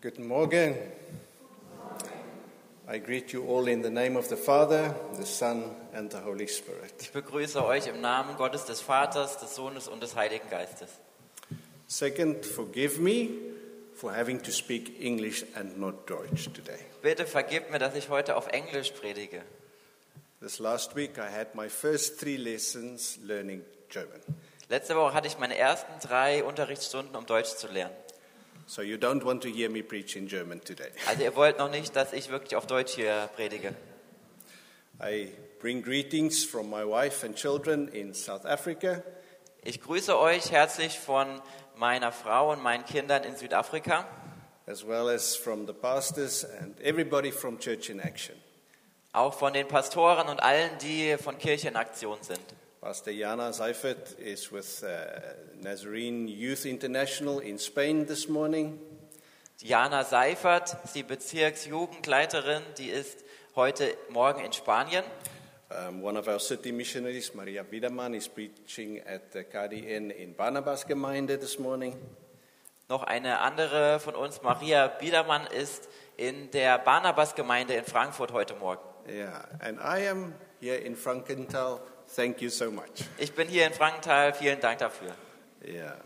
Guten Morgen. I greet you all in the name of the Father, the Son, and the Holy Spirit. Ich begrüße euch im Namen Gottes des Vaters, des Sohnes und des Heiligen Geistes. Second, forgive me for having to speak English and not Deutsch today. Bitte vergib mir, dass ich heute auf Englisch predige. This last week I had my first three lessons learning German. Letzte Woche hatte ich meine ersten drei Unterrichtsstunden, um Deutsch zu lernen. So you don't want to hear me preach in German today. Also ihr wollt noch nicht, dass ich wirklich auf Deutsch hier predige. I bring greetings from my wife and children in South Africa. Ich grüße euch herzlich von meiner Frau und meinen Kindern in Südafrika, as well as from the pastors and everybody from Church in Action. auch von den Pastoren und allen, die von Kirche in Aktion sind. Pastor Jana Seifert is with uh, Nazarene Youth International in Spain this morning. Diana Seifert, die Bezirksjugendleiterin, die ist heute Morgen in Spanien. Um, one of our city missionaries, Maria Wiedermann, is preaching at the KDN in Barnabas Gemeinde this morning. Noch eine andere von uns, Maria Biedermann, ist in der Barnabas-Gemeinde in Frankfurt heute Morgen. Yeah, and I am here in Frankenthal. Thank you so much. Ich bin hier in Frankenthal, vielen Dank dafür. Yeah.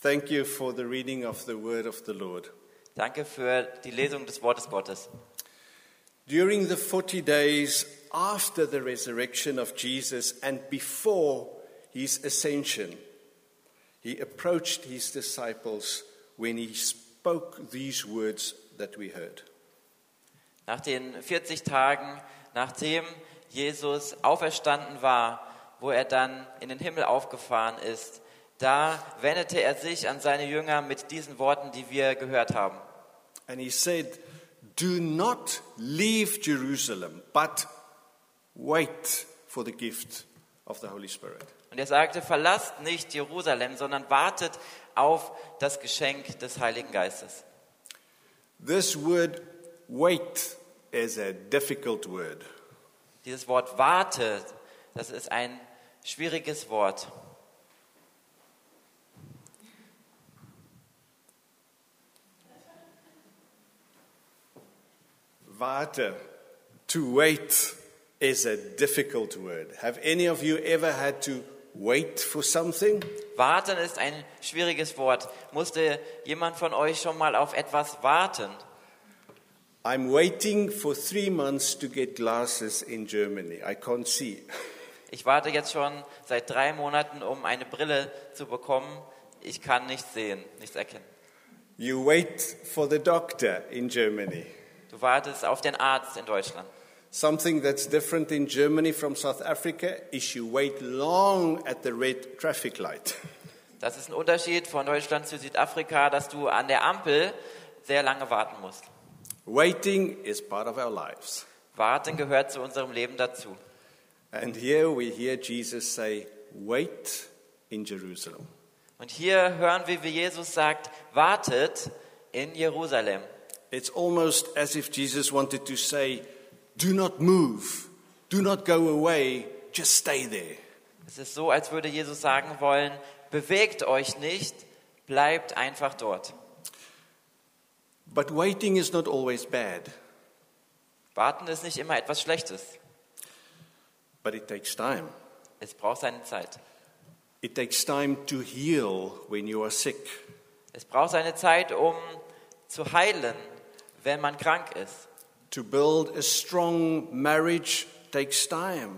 Thank you for the reading of the word of the Lord. Danke für die Lesung des Wortes Gottes. During the 40 days after the resurrection of Jesus and before his ascension, he approached his disciples when he spoke these words that we heard. Nach den 40 Tagen, nachdem Jesus auferstanden war, wo er dann in den Himmel aufgefahren ist, da wendete er sich an seine Jünger mit diesen Worten, die wir gehört haben. And he said, Do not leave Jerusalem, but wait for the gift of the Holy Spirit. Und er sagte, verlasst nicht Jerusalem, sondern wartet auf das Geschenk des Heiligen Geistes. This word wait is a difficult word. Dieses Wort wartet, das ist ein schwieriges Wort. Warte, to wait is a difficult word. Have any of you ever had to wait for something? Warten ist ein schwieriges Wort. Musste jemand von euch schon mal auf etwas warten? I'm waiting for three months to get glasses in Germany. I can't see. Ich warte jetzt schon seit drei Monaten, um eine Brille zu bekommen. Ich kann nichts sehen, nichts erkennen. You wait for the doctor in Germany. Du wartest auf den Arzt in Deutschland. Something that's different in Germany from South Africa is you wait long at the red traffic light. Das ist ein Unterschied von Deutschland zu Südafrika, dass du an der Ampel sehr lange warten musst. Waiting is part of our lives. Warten gehört zu unserem Leben dazu. And here we hear Jesus say, Wait in Jerusalem. Und hier hören wir, wie Jesus sagt, wartet in Jerusalem. It's almost as if Jesus wanted to say, Do not move, do not go away, just stay there. Es ist so, als würde Jesus sagen wollen, bewegt euch nicht, bleibt einfach dort. But waiting is not always bad, Warten ist nicht immer etwas Schlechtes. but it takes time. Es braucht seine Zeit. It takes time to heal when you are sick. Es braucht seine Zeit, um zu heilen, wenn man krank ist. To build a strong marriage takes time.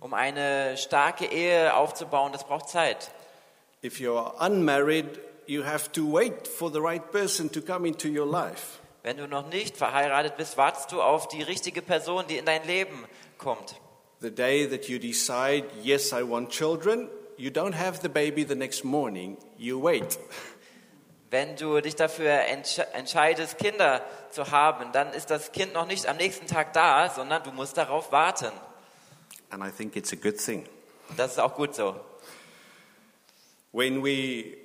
Um eine starke Ehe aufzubauen, das braucht Zeit. If you are unmarried, you have to wait for the right person to come into your life. Wenn du noch nicht verheiratet bist, wartest du auf die richtige Person, die in dein Leben kommt. The day that you decide, yes, I want children, you don't have the baby the next morning, you wait. Wenn du dich dafür entsche entscheidest, Kinder zu haben, dann ist das Kind noch nicht am nächsten Tag da, sondern du musst darauf warten. And I think it's a good thing. Das ist auch gut so. When we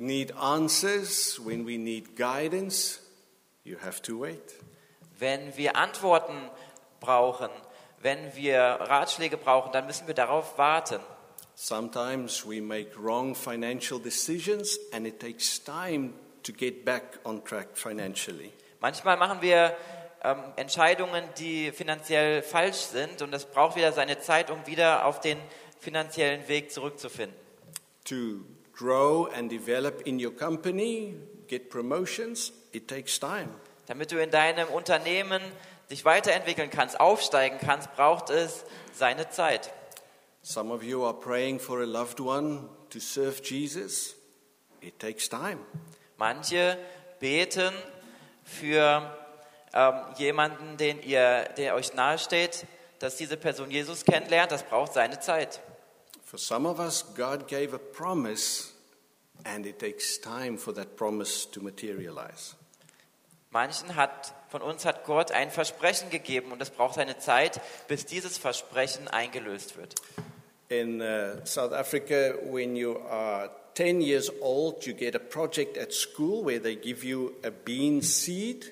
need answers, when we need guidance, you have to wait. Wenn wir Antworten brauchen, wenn wir Ratschläge brauchen, dann müssen wir darauf warten. Sometimes we make wrong financial decisions and it takes time to get back on track financially. Manchmal machen wir ähm, Entscheidungen, die finanziell falsch sind und es braucht wieder seine Zeit, um wieder auf den finanziellen Weg zurückzufinden. To grow and develop in your company, get promotions, it takes time. Damit du in deinem Unternehmen dich weiterentwickeln kannst, aufsteigen kannst, braucht es seine Zeit. Some of you are praying for a loved one to serve Jesus. It takes time. Manche beten für ähm, jemanden, den ihr, der euch nahesteht, dass diese Person Jesus kennenlernt. Das braucht seine Zeit. For some of us, God gave a promise, and it takes time for that promise to materialize. Manchen hat, von uns hat Gott ein Versprechen gegeben und es braucht seine Zeit, bis dieses Versprechen eingelöst wird. In uh, South Africa, when you are 10 years old, you get a project at school where they give you a bean seed.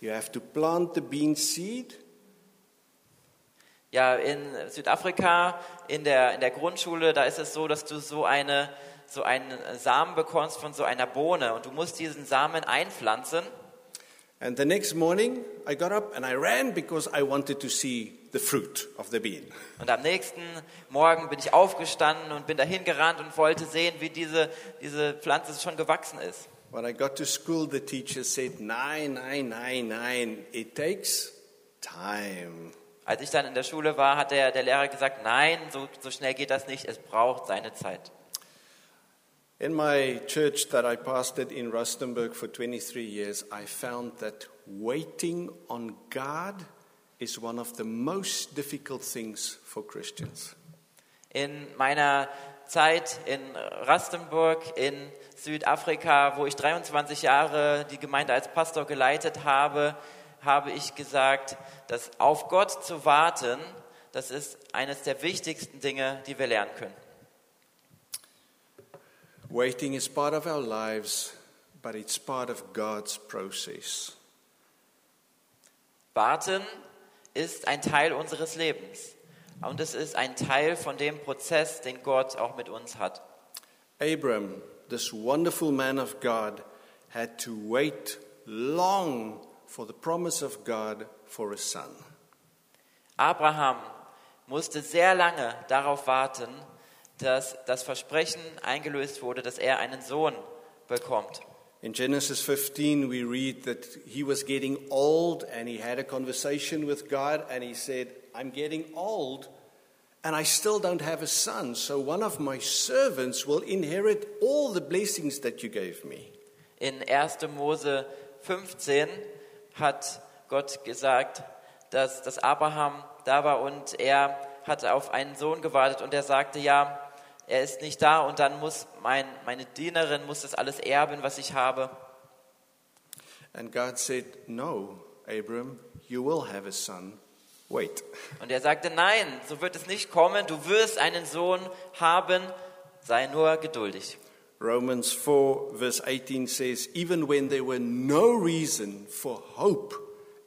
You have to plant the bean seed. Ja, in Südafrika, in der, in der Grundschule, da ist es so, dass du so, eine, so einen Samen bekommst von so einer Bohne und du musst diesen Samen einpflanzen. And the next morning, I got up and I ran because I wanted to see the fruit of the bean. Und am nächsten Morgen bin ich aufgestanden und bin dahin gerannt und wollte sehen, wie diese, diese Pflanze schon gewachsen ist. When I got to school, the teacher said, Nine, nine, nine, nine. It takes time. Als ich dann in der Schule war, hat der, der Lehrer gesagt, nein, so, so schnell geht das nicht, es braucht seine Zeit. In my church that I pastored in Rustenburg for 23 years, I found that waiting on God is one of the most difficult things for Christians. In meiner Zeit in Rastenburg in Südafrika, wo ich 23 Jahre die Gemeinde als Pastor geleitet habe, habe ich gesagt, dass auf Gott zu warten, das ist eines der wichtigsten Dinge, die wir lernen können. Waiting is part of our lives, but it's part of God's process. Warten ist ein Teil unseres Lebens und es ist ein Teil von dem Prozess, den Gott auch mit uns hat. Abram, this wonderful man of God, had to wait long for the promise of God for a son. Abraham musste sehr lange darauf warten, dass das Versprechen eingelöst wurde, dass er einen Sohn bekommt. In Genesis 15, we read that he was getting old and he had a conversation with God and he said, I'm getting old and I still don't have a son, so one of my servants will inherit all the blessings that you gave me. In 1. Mose 15 hat Gott gesagt, dass, dass Abraham da war und er hatte auf einen Sohn gewartet und er sagte, ja, er ist nicht da und dann muss mein, meine Dienerin muss das alles erben, was ich habe. And God said, No, Abram, you will have a son. Wait. Und er sagte, nein, so wird es nicht kommen, du wirst einen Sohn haben, sei nur geduldig. Romans 4, verse 18 says, Even when there were no reason for hope,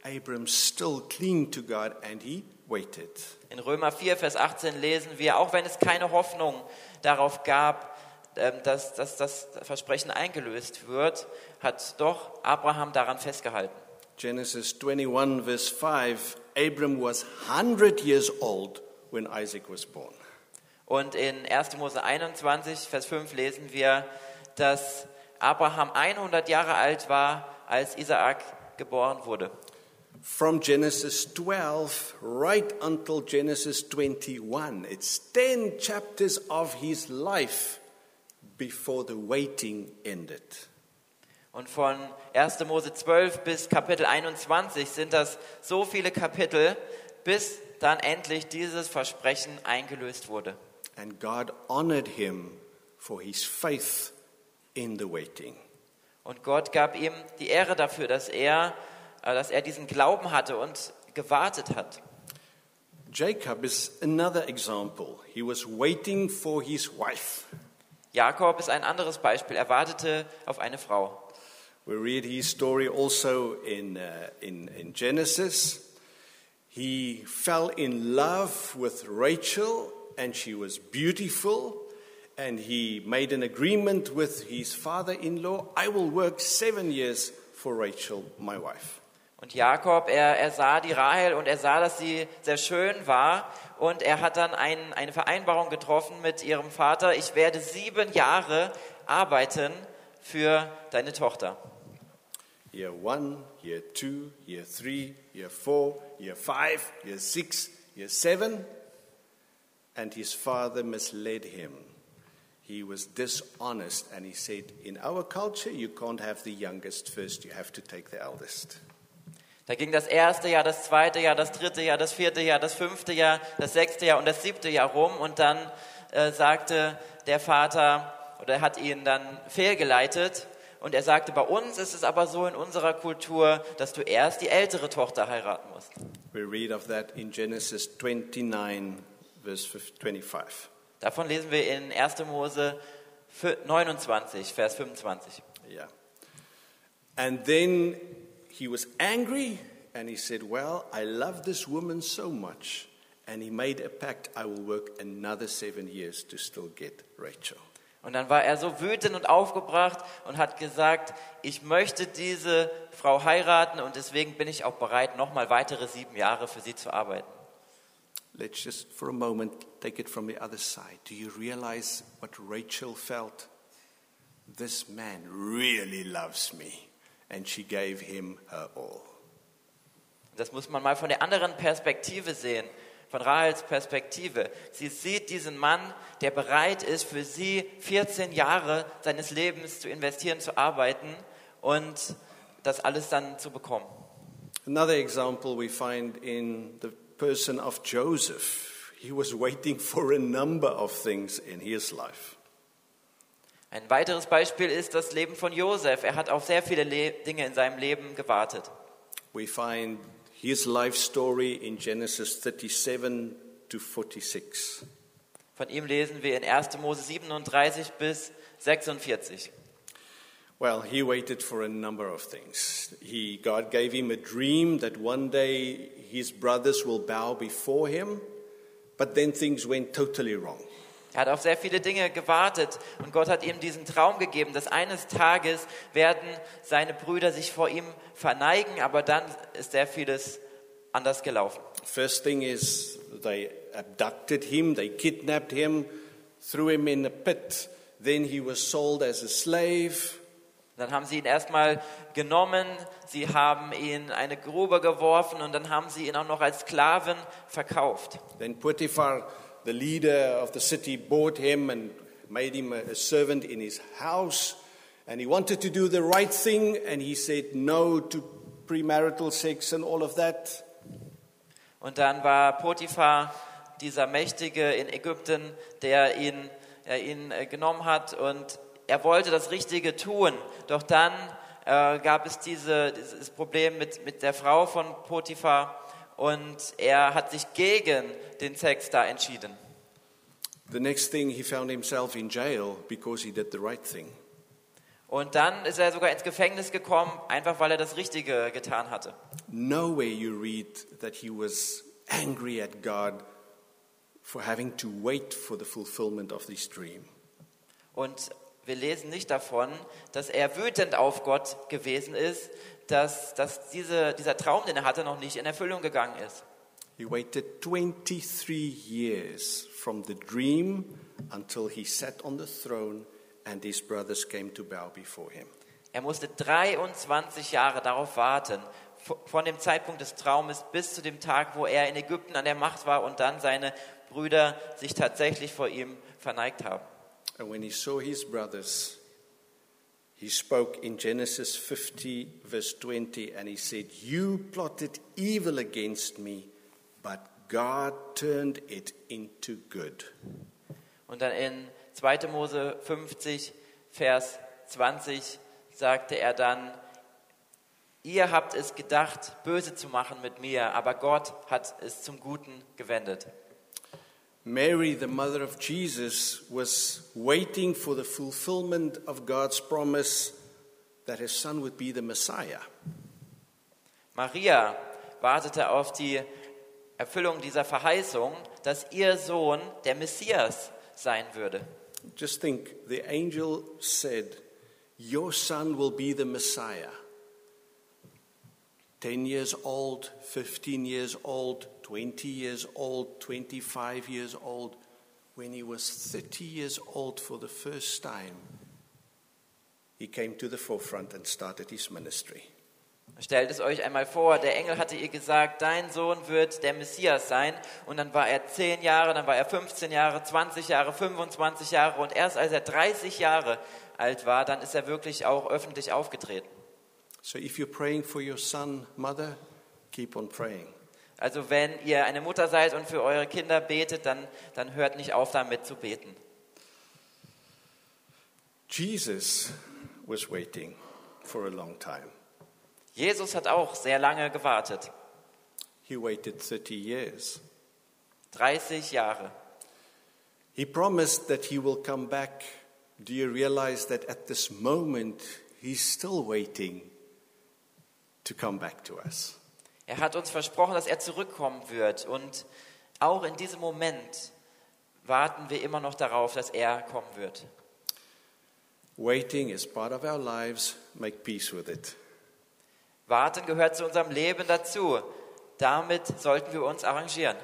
Abram still clung to God and he waited. In Römer 4, Vers 18 lesen wir, auch wenn es keine Hoffnung darauf gab, ähm, dass, dass das Versprechen eingelöst wird, hat doch Abraham daran festgehalten. Genesis 21, verse 5 Abram was 100 years old when Isaac was born. Und in 1. Mose 21, Vers 5 lesen wir, dass Abraham 100 Jahre alt war, als Isaak geboren wurde. From Genesis 12 right until Genesis 21, it's 10 chapters of his life before the waiting ended. Und von 1. Mose 12 bis Kapitel 21 sind das so viele Kapitel, bis dann endlich dieses Versprechen eingelöst wurde. And God honored him for his faith in the waiting. Und Gott gab ihm die Ehre dafür, dass er, äh, dass er diesen Glauben hatte und gewartet hat. Jacob is another example. He was waiting for his wife. Jakob ist ein anderes Beispiel. Er wartete auf eine Frau. We read his story also in, uh, in, in Genesis. He fell in love with Rachel, and she was beautiful. And he made an agreement with his father in law I will work seven years for Rachel, my wife. Und Jakob, er, er sah die Rahel und er sah, dass sie sehr schön war. Und er hat dann ein, eine Vereinbarung getroffen mit ihrem Vater. Ich werde sieben Jahre arbeiten für deine Tochter. Year one, year two, year three, year four, year five, year six, year seven. And his father misled him. He was dishonest and he said, In our culture, you can't have the youngest first, you have to take the eldest. Da ging das erste Jahr, das zweite Jahr, das dritte Jahr, das vierte Jahr, das fünfte Jahr, das sechste Jahr und das siebte Jahr rum. Und dann äh, sagte der Vater, oder er hat ihn dann fehlgeleitet. Und er sagte, bei uns ist es aber so in unserer Kultur, dass du erst die ältere Tochter heiraten musst. We read of that in Genesis 29, verse 25. Davon lesen wir in 1. Mose 29, Vers 25. Yeah. And then he was angry and he said, Well, I love this woman so much. And he made a pact I will work another seven years to still get Rachel. Und dann war er so wütend und aufgebracht und hat gesagt, ich möchte diese Frau heiraten und deswegen bin ich auch bereit, nochmal weitere sieben Jahre für sie zu arbeiten. Let's just for a moment take it from the other side. Do you realize what Rachel felt? This man really loves me. And she gave him her all. Das muss man mal von der anderen Perspektive sehen, von Rahels Perspektive. Sie sieht diesen Mann, der bereit ist, für sie 14 Jahre seines Lebens zu investieren, zu arbeiten und das alles dann zu bekommen. Another example we find in the person of Joseph. He was waiting for a number of things in his life. Ein weiteres Beispiel ist das Leben von Josef. Er hat auf sehr viele Le Dinge in seinem Leben gewartet. We find his life story in Genesis 37 to 46. Von ihm lesen wir in 1. Mose 37 bis 46. Well, he waited for a number of things. He, God gave him a dream that one day his brothers will bow before him, but then things went totally wrong. Er hat auf sehr viele Dinge gewartet und Gott hat ihm diesen Traum gegeben, dass eines Tages werden seine Brüder sich vor ihm verneigen, aber dann ist sehr vieles anders gelaufen. First thing is they abducted him, they kidnapped him, threw him in a pit. Then he was sold as a slave. Dann haben sie ihn erstmal genommen, sie haben ihn in eine Grube geworfen und dann haben sie ihn auch noch als Sklaven verkauft. Then Potiphar, the leader of the city, bought him and made him a, servant in his house. And he wanted to do the right thing, and he said no to premarital sex and all of that. Und dann war Potiphar dieser Mächtige in Ägypten, der ihn, der ihn äh, genommen hat und er wollte das Richtige tun. Doch dann äh, gab es diese, dieses Problem mit, mit der Frau von Potiphar und er hat sich gegen den Sex da entschieden. The next thing, he found himself in jail because he did the right thing. Und dann ist er sogar ins Gefängnis gekommen, einfach weil er das Richtige getan hatte. Nowhere you read that he was angry at God for having to wait for the fulfillment of this dream. Und wir lesen nicht davon, dass er wütend auf Gott gewesen ist, dass, dass diese, dieser Traum, den er hatte, noch nicht in Erfüllung gegangen ist. He waited 23 years from the dream until he sat on the throne and his brothers came to bow before him. Er musste 23 Jahre darauf warten, von dem Zeitpunkt des Traumes bis zu dem Tag, wo er in Ägypten an der Macht war und dann seine Brüder sich tatsächlich vor ihm verneigt haben. And when he saw his brothers, he spoke in Genesis 50, verse 20, and he said, You plotted evil against me, but God turned it into good. Und dann in 2. Mose 50, Vers 20 sagte er dann, ihr habt es gedacht, böse zu machen mit mir, aber Gott hat es zum Guten gewendet. Mary, the mother of Jesus, was waiting for the fulfillment of God's promise that his son would be the Messiah. Maria wartete auf die Erfüllung dieser Verheißung, dass ihr Sohn der Messias sein würde. just think the angel said, Your son will be the Messiah. 10 years old, 15 years old, 20 years old, 25 years old. When he was 30 years old for the first time, he came to the forefront and started his ministry. Stellt es euch einmal vor, der Engel hatte ihr gesagt, dein Sohn wird der Messias sein. Und dann war er 10 Jahre, dann war er 15 Jahre, 20 Jahre, 25 Jahre. Und erst als er 30 Jahre alt war, dann ist er wirklich auch öffentlich aufgetreten. So if you're praying for your son, mother, keep on praying. Also wenn ihr eine Mutter seid und für eure Kinder betet, dann, dann hört nicht auf damit zu beten. Jesus was waiting for a long time. Jesus hat auch sehr lange gewartet. He waited 30 years. 30 Jahre. He promised that he will come back. Do you realize that at this moment he's still waiting to come back to us? Er hat uns versprochen, dass er zurückkommen wird. Und auch in diesem Moment warten wir immer noch darauf, dass er kommen wird. Waiting is part of our lives. Make peace with it. Warten gehört zu unserem Leben dazu. Damit sollten wir uns arrangieren.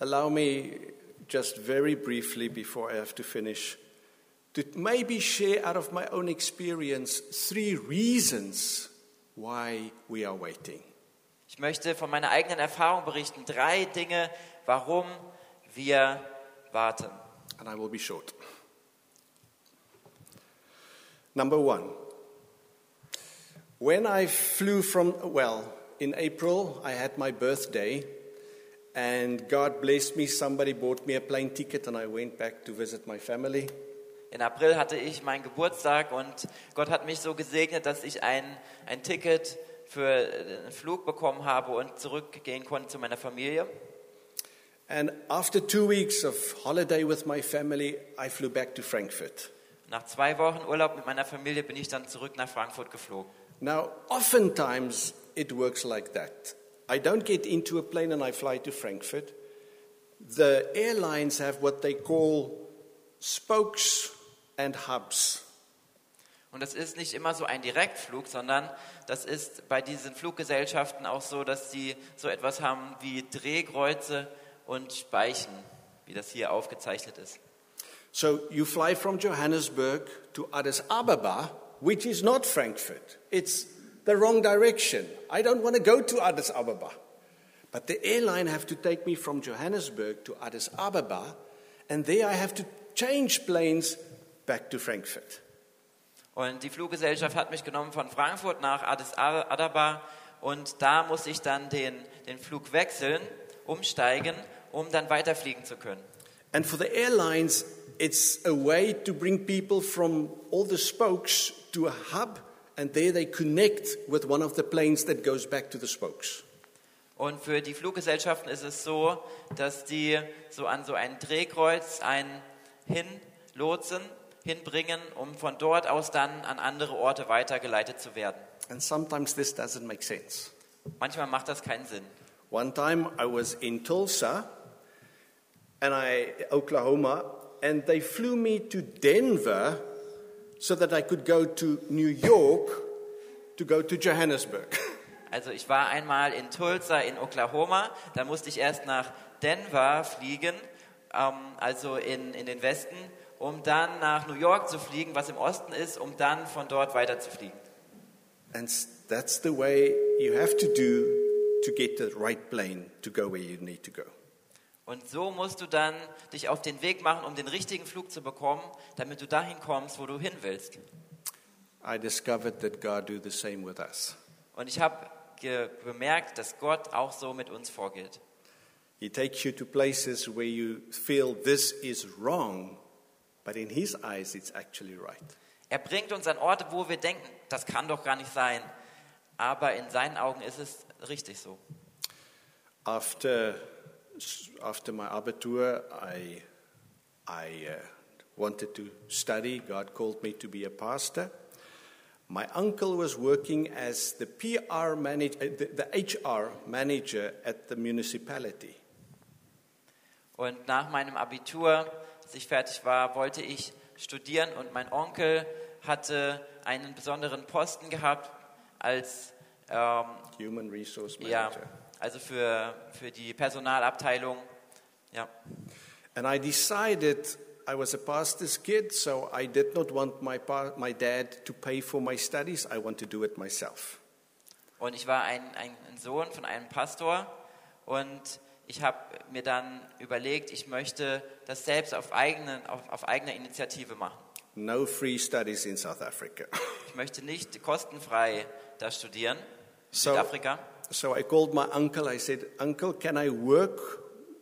Allow me just very briefly before I have to finish to maybe share out of my own experience three reasons why we are waiting. Ich möchte von meiner eigenen Erfahrung berichten. Drei Dinge, warum wir warten. And I will be short. Number one, when I flew from, well, in April, I had my birthday, and God blessed me. Somebody bought me a plane ticket, and I went back to visit my family. In April hatte ich meinen Geburtstag und Gott hat mich so gesegnet, dass ich ein, ein Ticket für einen Flug bekommen habe und zurückgehen konnte zu meiner Familie. And after two weeks of holiday with my family, I flew back to Frankfurt. Nach zwei Wochen Urlaub mit meiner Familie bin ich dann zurück nach Frankfurt geflogen. Now, oftentimes it works like that. I don't get into a plane and I fly to Frankfurt. The airlines have what they call spokes and hubs. Und das ist nicht immer so ein Direktflug, sondern das ist bei diesen Fluggesellschaften auch so, dass sie so etwas haben wie Drehkreuze und Speichen, wie das hier aufgezeichnet ist. So you fly from Johannesburg to Addis Ababa, which is not Frankfurt. It's the wrong direction. I don't want to go to Addis Ababa. But the airline have to take me from Johannesburg to Addis Ababa, and there I have to change planes back to Frankfurt. Und die Fluggesellschaft hat mich genommen von Frankfurt nach Addis Ababa und da muss ich dann den, den Flug wechseln, umsteigen, um dann weiterfliegen zu können. And for the airlines, it's a way to bring people from all the spokes to a hub, and there they connect with one of the planes that goes back to the spokes. Und für die Fluggesellschaften ist es so, dass die so an so ein Drehkreuz einen hinlotsen, hinbringen, um von dort aus dann an andere Orte weitergeleitet zu werden. And sometimes this doesn't make sense. Manchmal macht das keinen Sinn. One time I was in Tulsa, and I, Oklahoma, and they flew me to Denver so that I could go to New York to go to Johannesburg. Also ich war einmal in Tulsa in Oklahoma, da musste ich erst nach Denver fliegen, ähm, also in, in den Westen, um dann nach New York zu fliegen, was im Osten ist, um dann von dort weiter zu fliegen. And that's the way you have to do to get the right plane to go where you need to go. Und so musst du dann dich auf den Weg machen, um den richtigen Flug zu bekommen, damit du dahin kommst, wo du hin willst. I discovered that God do the same with us. Und ich habe bemerkt, dass Gott auch so mit uns vorgeht. He takes you to places where you feel this is wrong, but in His eyes it's actually right. Er bringt uns an Orte, wo wir denken, das kann doch gar nicht sein. Aber in seinen Augen ist es richtig so. After, after my Abitur, I, I uh, wanted to study. God called me to be a pastor. My uncle was working as the PR manager, the, the HR manager at the municipality. Und nach meinem Abitur als ich fertig war, wollte ich studieren und mein Onkel hatte einen besonderen Posten gehabt als ähm, Human Resource ja, Manager. also für, für die Personalabteilung. Ja. And I decided I was a pastor's kid, so I did not want my, pa- my dad to pay for my studies. I want to do it myself. Und ich war ein, ein, ein Sohn von einem Pastor und ich habe mir dann überlegt, ich möchte das selbst auf, eigenen, auf, auf eigene Initiative machen. No free studies in South Africa. Ich möchte nicht kostenfrei da studieren, in So- Südafrika. So I called my uncle. I said, Uncle, can I work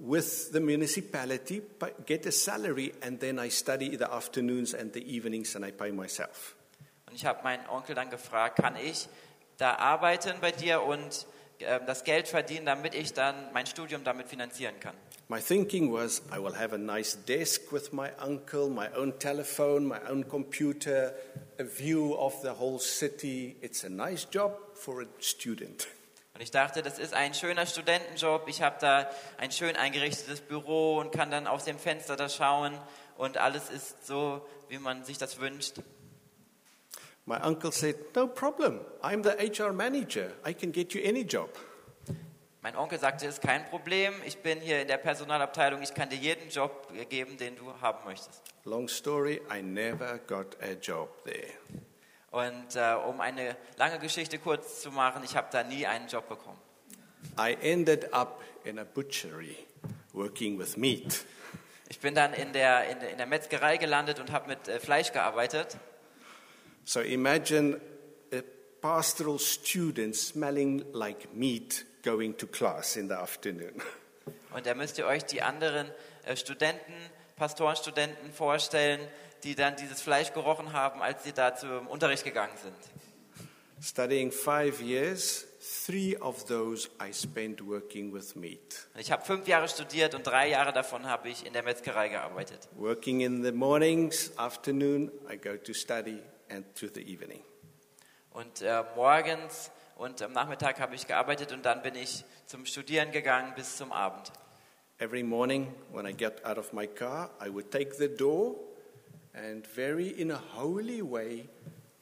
with the municipality, pa- get a salary, and then I study the afternoons and the evenings and I pay myself? Und ich habe meinen Onkel dann gefragt, kann ich da arbeiten bei dir und äh, das Geld verdienen, damit ich dann mein Studium damit finanzieren kann. My thinking was I will have a nice desk with my uncle, my own telephone, my own computer, a view of the whole city. It's a nice job for a student. Und ich dachte, das ist ein schöner Studentenjob. Ich habe da ein schön eingerichtetes Büro und kann dann aus dem Fenster da schauen und alles ist so, wie man sich das wünscht. My uncle said, No problem. I'm the HR manager. I can get you any job. Mein Onkel sagte, ist kein Problem. Ich bin hier in der Personalabteilung. Ich kann dir jeden Job geben, den du haben möchtest. Long story, I never got a job there. Und äh, um eine lange Geschichte kurz zu machen, ich habe da nie einen Job bekommen. I ended up in a butchery working with meat. Ich bin dann in der, in in der Metzgerei gelandet und habe mit äh, Fleisch gearbeitet. So imagine a pastoral student smelling like meat going to class in the afternoon. Und da müsst ihr euch die anderen äh, Studenten, Pastorenstudenten vorstellen, die dann dieses Fleisch gerochen haben, als sie da zum Unterricht gegangen sind. Studying five years, three of those I spent working with meat. Ich habe fünf Jahre studiert und drei Jahre davon habe ich in der Metzgerei gearbeitet. Working in the mornings, afternoon, I go to study, and to the evening. Und äh, morgens und am Nachmittag habe ich gearbeitet und dann bin ich zum Studieren gegangen bis zum Abend. Every morning, when I get out of my car, I would take the door and, very in a holy way,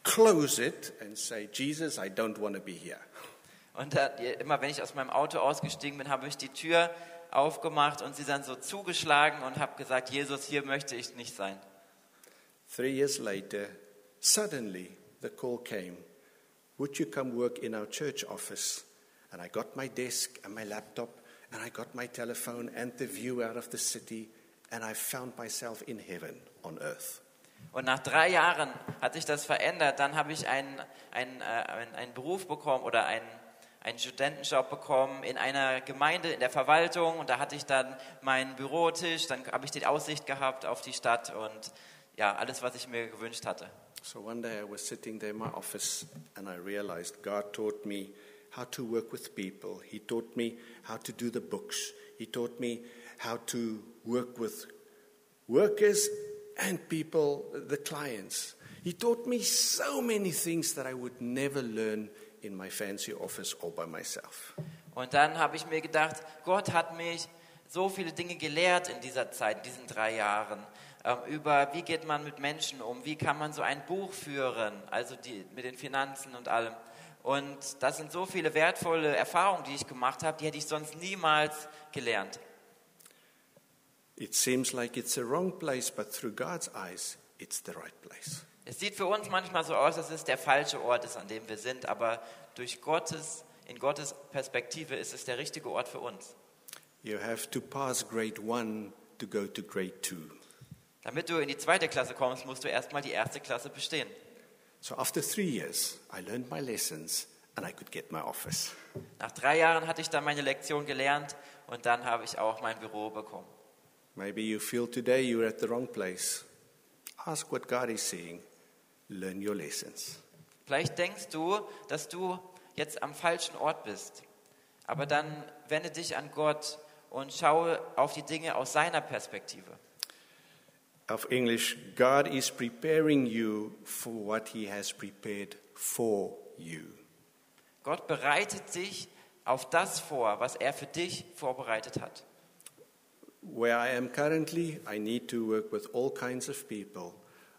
close it and say, Jesus, I don't want to be here. Und dann, immer wenn ich aus meinem Auto ausgestiegen bin, habe ich die Tür aufgemacht und sie dann so zugeschlagen und habe gesagt, Jesus, hier möchte ich nicht sein. Three years later, suddenly the call came Would you come work in our church office? And I got my desk and my laptop, and I got my telephone and the view out of the city, and I found myself in heaven on earth. Und nach drei Jahren hat sich das verändert. Dann habe ich einen, einen, äh, einen, Beruf bekommen oder einen, einen Studentenjob bekommen in einer Gemeinde, in der Verwaltung. Und da hatte ich dann meinen Bürotisch, dann habe ich die Aussicht gehabt auf die Stadt und ja, alles, was ich mir gewünscht hatte. So one day I was sitting there in my office and I realized God taught me how to work with people. He taught me how to do the books. He taught me how to work with workers and people, the clients. He taught me so many things that I would never learn in my fancy office all by myself. Und dann habe ich mir gedacht, Gott hat mich so viele Dinge gelehrt in dieser Zeit, in diesen drei Jahren, ähm, über wie geht man mit Menschen um, wie kann man so ein Buch führen, also die, mit den Finanzen und allem. Und das sind so viele wertvolle Erfahrungen, die ich gemacht habe, die hätte ich sonst niemals gelernt. It seems like it's a wrong place, but through God's eyes, it's the right place. Es sieht für uns manchmal so aus, dass es der falsche Ort ist, an dem wir sind, aber durch Gottes, in Gottes Perspektive ist es der richtige Ort für uns. You have to pass grade one to go to grade two. Damit du in die zweite Klasse kommst, musst du erstmal die erste Klasse bestehen. So after three years, I learned my lessons and I could get my office. Nach drei Jahren hatte ich dann meine Lektion gelernt und dann habe ich auch mein Büro bekommen. Maybe you feel today you're at the wrong place. Ask what God is saying. Learn your lessons. Vielleicht denkst du, dass du jetzt am falschen Ort bist, aber dann wende dich an Gott und schaue auf die Dinge aus seiner Perspektive. Of English, God is preparing you for what He has prepared for you. Gott bereitet dich auf das vor, was er für dich vorbereitet hat. Where I am currently, I need to work with all kinds of people.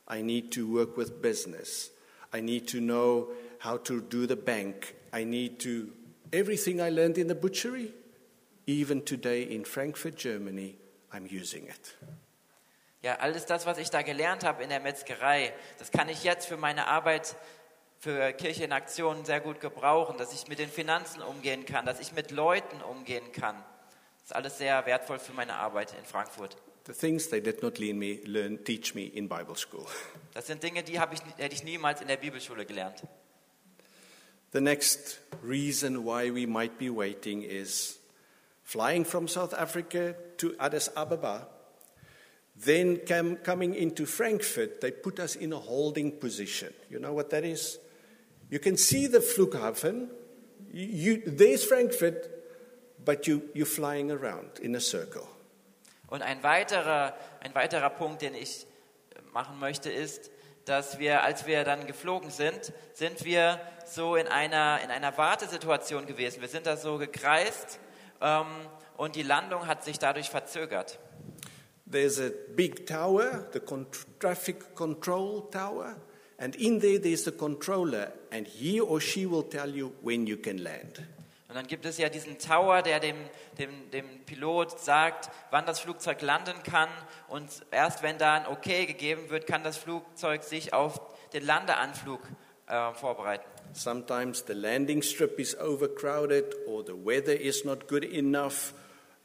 I need to work with business. I need to know how to do the bank. I need to, everything I learned in the butchery, even today in Frankfurt, Germany, I'm using it. Ja, alles das, was ich da gelernt habe in der Metzgerei, das kann ich jetzt für meine Arbeit für Kirche in Aktion sehr gut gebrauchen, dass ich mit den Finanzen umgehen kann, dass ich mit Leuten umgehen kann. Das ist alles sehr wertvoll für meine Arbeit in Frankfurt. The things they did not learn me, learn, teach me in Bible school. Das sind Dinge, die ich, hätte ich niemals in der Bibelschule gelernt. The next reason why we might be waiting is flying from South Africa to Addis Ababa. Then cam- coming into Frankfurt, they put us in a holding position. You know what that is? You can see the Flughafen. You, there's Frankfurt, but you, you're flying around in a circle. Und ein weiterer, ein weiterer Punkt, den ich machen möchte, ist, dass wir, als wir dann geflogen sind, sind wir so in einer, in einer Wartesituation gewesen. Wir sind da so gekreist ähm, und die Landung hat sich dadurch verzögert. There's a big tower, the con- traffic control tower, and in there there's the controller, and he or she will tell you when you can land. Und dann gibt es ja diesen Tower, der dem, dem, dem Pilot sagt, wann das Flugzeug landen kann. Und erst wenn da ein Okay gegeben wird, kann das Flugzeug sich auf den Landeanflug äh, vorbereiten. Sometimes the landing strip is overcrowded or the weather is not good enough.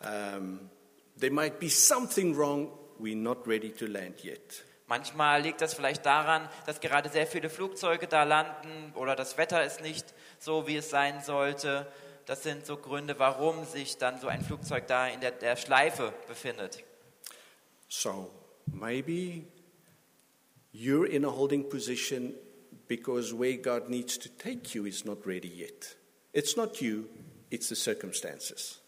Um, there might be something wrong. We're not ready to land yet. Manchmal liegt das vielleicht daran, dass gerade sehr viele Flugzeuge da landen oder das Wetter ist nicht so, wie es sein sollte. Das sind so Gründe, warum sich dann so ein Flugzeug da in der, der Schleife befindet. So maybe you're in a holding position because where God needs to take you is not ready yet. It's not you, it's the circumstances.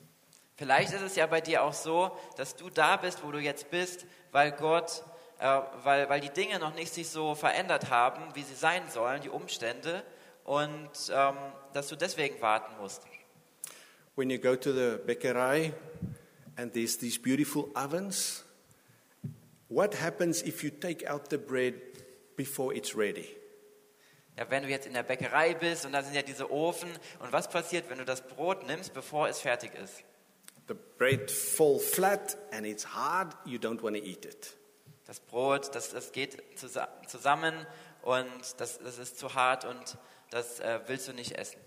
Vielleicht ist es ja bei dir auch so, dass du da bist, wo du jetzt bist, weil Gott, äh, weil, weil die Dinge noch nicht sich so verändert haben, wie sie sein sollen, die Umstände, und ähm, dass du deswegen warten musst. When you go to the Bäckerei and there's these beautiful ovens, what happens if you take out the bread before it's ready? Ja, wenn du jetzt in der Bäckerei bist und da sind ja diese Ofen, und was passiert, wenn du das Brot nimmst, bevor es fertig ist? The bread fall flat and it's hard, you don't want to eat it. Das Brot, das, das geht zusa- zusammen und das, das ist zu hart und das äh, willst du nicht essen.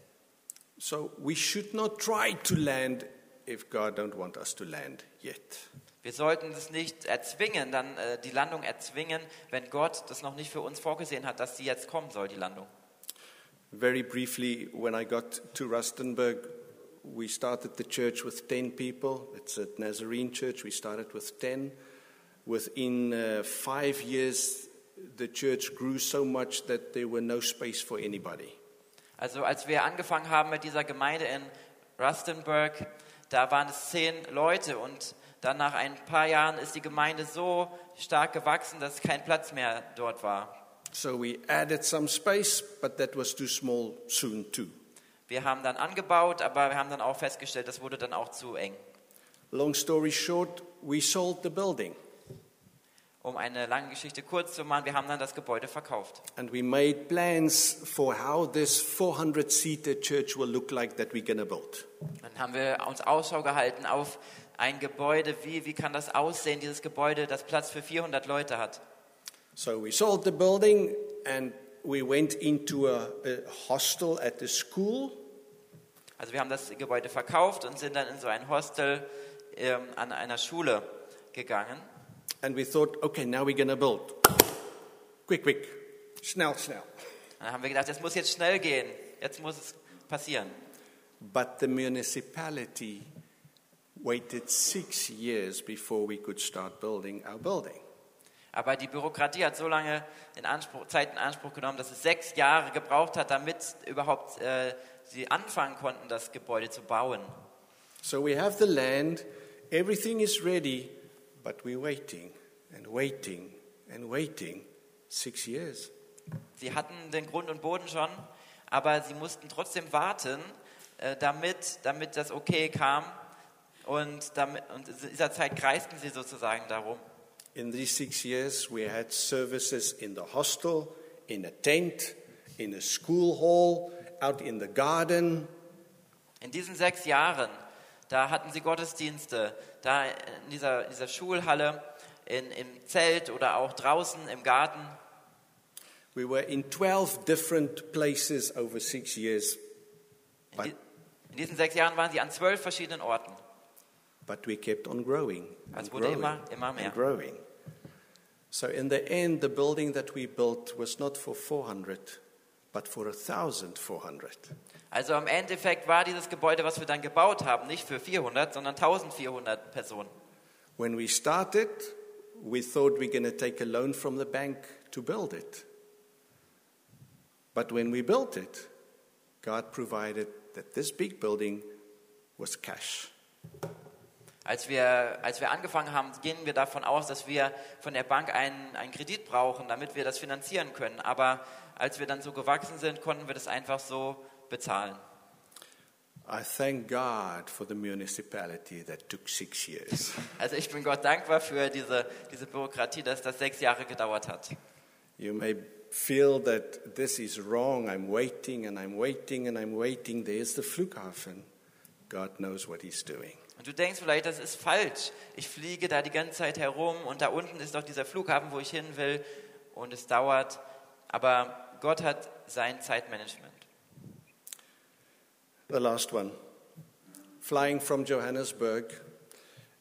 So we should not try to land if God don't want us to land yet. Wir sollten es nicht erzwingen, dann äh, die Landung erzwingen, wenn Gott das noch nicht für uns vorgesehen hat, dass sie jetzt kommen soll, die Landung. Very briefly, when I got to Rustenburg, we started the church with 10 people. It's a Nazarene church. We started with 10. Within uh, five years, the church grew so much that there were no space for anybody. Also als wir angefangen haben mit dieser Gemeinde in Rustenburg, da waren es zehn Leute und dann nach ein paar Jahren ist die Gemeinde so stark gewachsen, dass kein Platz mehr dort war. So we added some space, but that was too small soon, too. Wir haben dann angebaut, aber wir haben dann auch festgestellt, das wurde dann auch zu eng. Long story short, we sold the building Um eine lange Geschichte kurz zu machen, wir haben dann das Gebäude verkauft. and we made plans for how this 400 seater church will look like that we're going to build. Dann haben wir uns Ausschau gehalten auf ein Gebäude, wie, wie kann das aussehen, dieses Gebäude, das Platz für 400 Leute hat. So we sold the building and we went into a, a hostel at the school. Also wir haben das Gebäude verkauft und sind dann in so ein Hostel ähm, an einer Schule gegangen. And we thought, okay, now we're to build. Quick, quick. Snel, snel. Dann haben wir gedacht, das muss jetzt schnell gehen, jetzt muss es passieren. But the municipality waited six years before we could start building our building. Aber die Bürokratie hat so lange in Anspruch, Zeit in Anspruch genommen, dass es sechs Jahre gebraucht hat, damit überhaupt äh, sie anfangen konnten, das Gebäude zu bauen. So we have the land, everything is ready, but we're waiting and waiting and waiting six years. Sie hatten den Grund und Boden schon, aber sie mussten trotzdem warten, äh, damit, damit das Okay kam. Und, damit, und in dieser Zeit kreisten sie sozusagen darum. In these six years, we had services in the hostel, in a tent, in a school hall, out in the garden. In diesen sechs Jahren, da hatten sie Gottesdienste, da in dieser, dieser Schulhalle, in, im Zelt oder auch draußen im Garten. We were in 12 different places over six years, In, die, in diesen sechs Jahren waren sie an zwölf verschiedenen Orten. But we kept on growing. And growing immer, immer and growing. So, in the end, the building that we built was not for 400, but for 1,400. Also im Endeffekt war dieses Gebäude, was wir dann gebaut haben, nicht für 400, sondern 1400 Personen. When we started, we thought we're going to take a loan from the bank to build it. But when we built it, God provided that this big building was cash. Als wir, als wir angefangen haben, gehen wir davon aus, dass wir von der Bank einen, einen Kredit brauchen, damit wir das finanzieren können. Aber als wir dann so gewachsen sind, konnten wir das einfach so bezahlen. I thank God for the municipality that took six years. Also ich bin Gott dankbar für diese, diese Bürokratie, dass das sechs Jahre gedauert hat. You may feel that this is wrong. I'm waiting and I'm waiting and I'm waiting. There's the Flughafen. God knows what He's doing. Und du denkst vielleicht, das ist falsch. Ich fliege da die ganze Zeit herum und da unten ist doch dieser Flughafen, wo ich hin will und es dauert. Aber Gott hat sein Zeitmanagement. The last one. Flying from Johannesburg,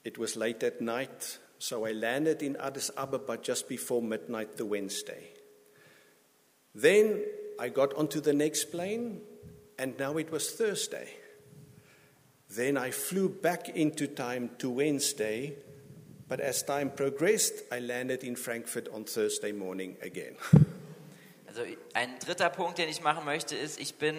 it was late at night, so I landed in Addis Ababa just before midnight the Wednesday. Then I got onto the next plane, and now it was Thursday. Then I flew back into time to Wednesday, but as time progressed, I landed in Frankfurt on Thursday morning again. Also ein dritter Punkt, den ich machen möchte, ist, ich bin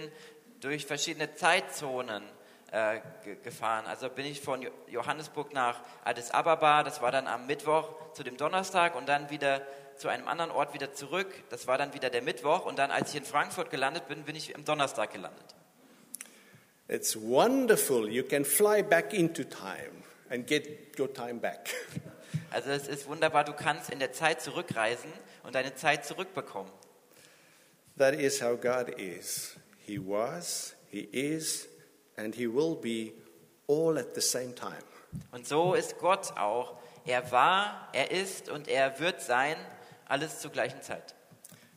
durch verschiedene Zeitzonen äh, ge- gefahren. Also bin ich von Jo- Johannesburg nach Addis Ababa, das war dann am Mittwoch zu dem Donnerstag und dann wieder zu einem anderen Ort wieder zurück. Das war dann wieder der Mittwoch und dann, als ich in Frankfurt gelandet bin, bin ich am Donnerstag gelandet. It's wonderful. You can fly back into time and get your time back. Also es ist wunderbar, du kannst in der Zeit zurückreisen und deine Zeit zurückbekommen. That is how God is. He was, He is, and He will be all at the same time. Und so ist Gott auch. Er war, er ist und er wird sein, alles zur gleichen Zeit.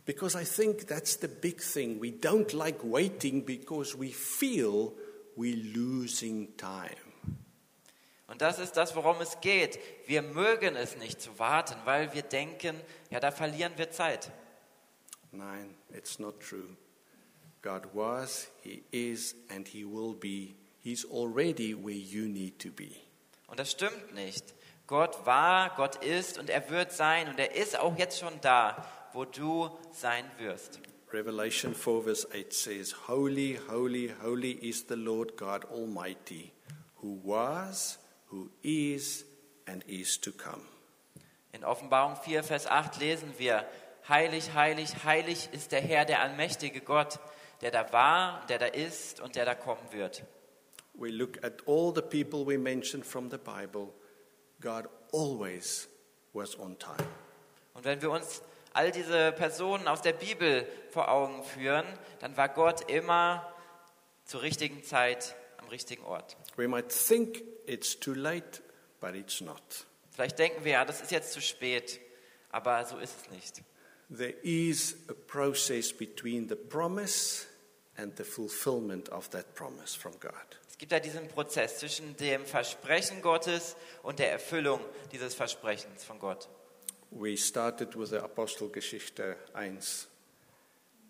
Because I think that's the big thing. We don't like waiting because we feel we're losing time. Und das ist das, worum es geht. Wir mögen es nicht zu warten, weil wir denken, ja, da verlieren wir Zeit. Nein, it's not true. God was, He is, and He will be. He's already where you need to be. Und das stimmt nicht. Gott war, Gott ist und er wird sein und er ist auch jetzt schon da, wo du sein wirst. Revelation 4, verse 8 says, Holy, holy, holy is the Lord God Almighty, who was, who is, and is to come. In Offenbarung 4, Vers 8 lesen wir, Heilig, heilig, heilig ist der Herr, der allmächtige Gott, der da war, der da ist und der da kommen wird. We look at all the people we mentioned from the Bible, God always was on time. Und wenn wir uns all diese Personen aus der Bibel vor Augen führen, dann war Gott immer zur richtigen Zeit am richtigen Ort. We might think it's too late, but it's not. Vielleicht denken wir, ja, das ist jetzt zu spät, aber so ist es nicht. There is a process between the promise and the fulfillment of that promise from God. Es gibt ja diesen Prozess zwischen dem Versprechen Gottes und der Erfüllung dieses Versprechens von Gott. We started with the Apostelgeschichte 1.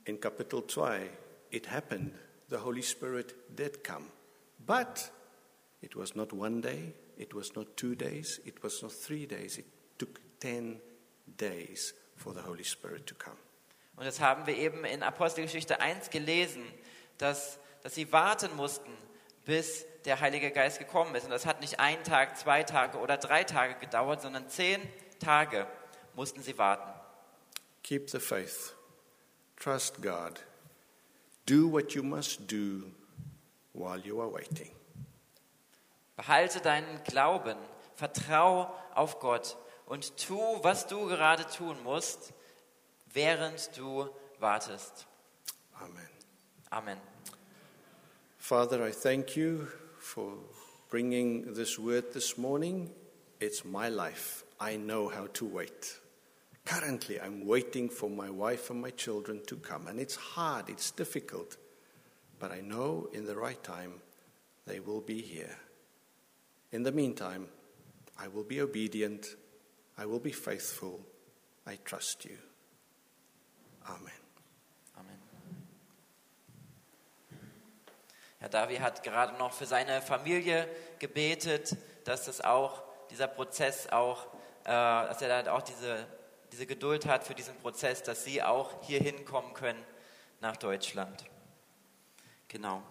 In Kapitel 2, it happened. The Holy Spirit did come. But it was not one day, it was not two days, it was not three days. It took 10 days for the Holy Spirit to come. Und das haben wir eben in Apostelgeschichte 1 gelesen, dass, dass sie warten mussten, bis der Heilige Geist gekommen ist. Und das hat nicht einen Tag, zwei Tage oder drei Tage gedauert, sondern zehn Tage mussten sie warten. Keep the faith. Trust God. Do what you must do while you are waiting. Behalte deinen Glauben, vertrau auf Gott und tu, was du gerade tun musst, während du wartest. Amen. Amen. Father, I thank you for bringing this word this morning. It's my life. I know how to wait. Currently, I'm waiting for my wife and my children to come, and it's hard, it's difficult, but I know in the right time they will be here. In the meantime, I will be obedient, I will be faithful, I trust you. Amen. Amen. Ja, Davi hat gerade noch für seine Familie gebetet, dass das auch, dieser Prozess auch, äh, dass er da auch diese, diese Geduld hat für diesen Prozess, dass sie auch hier hinkommen können nach Deutschland. Genau.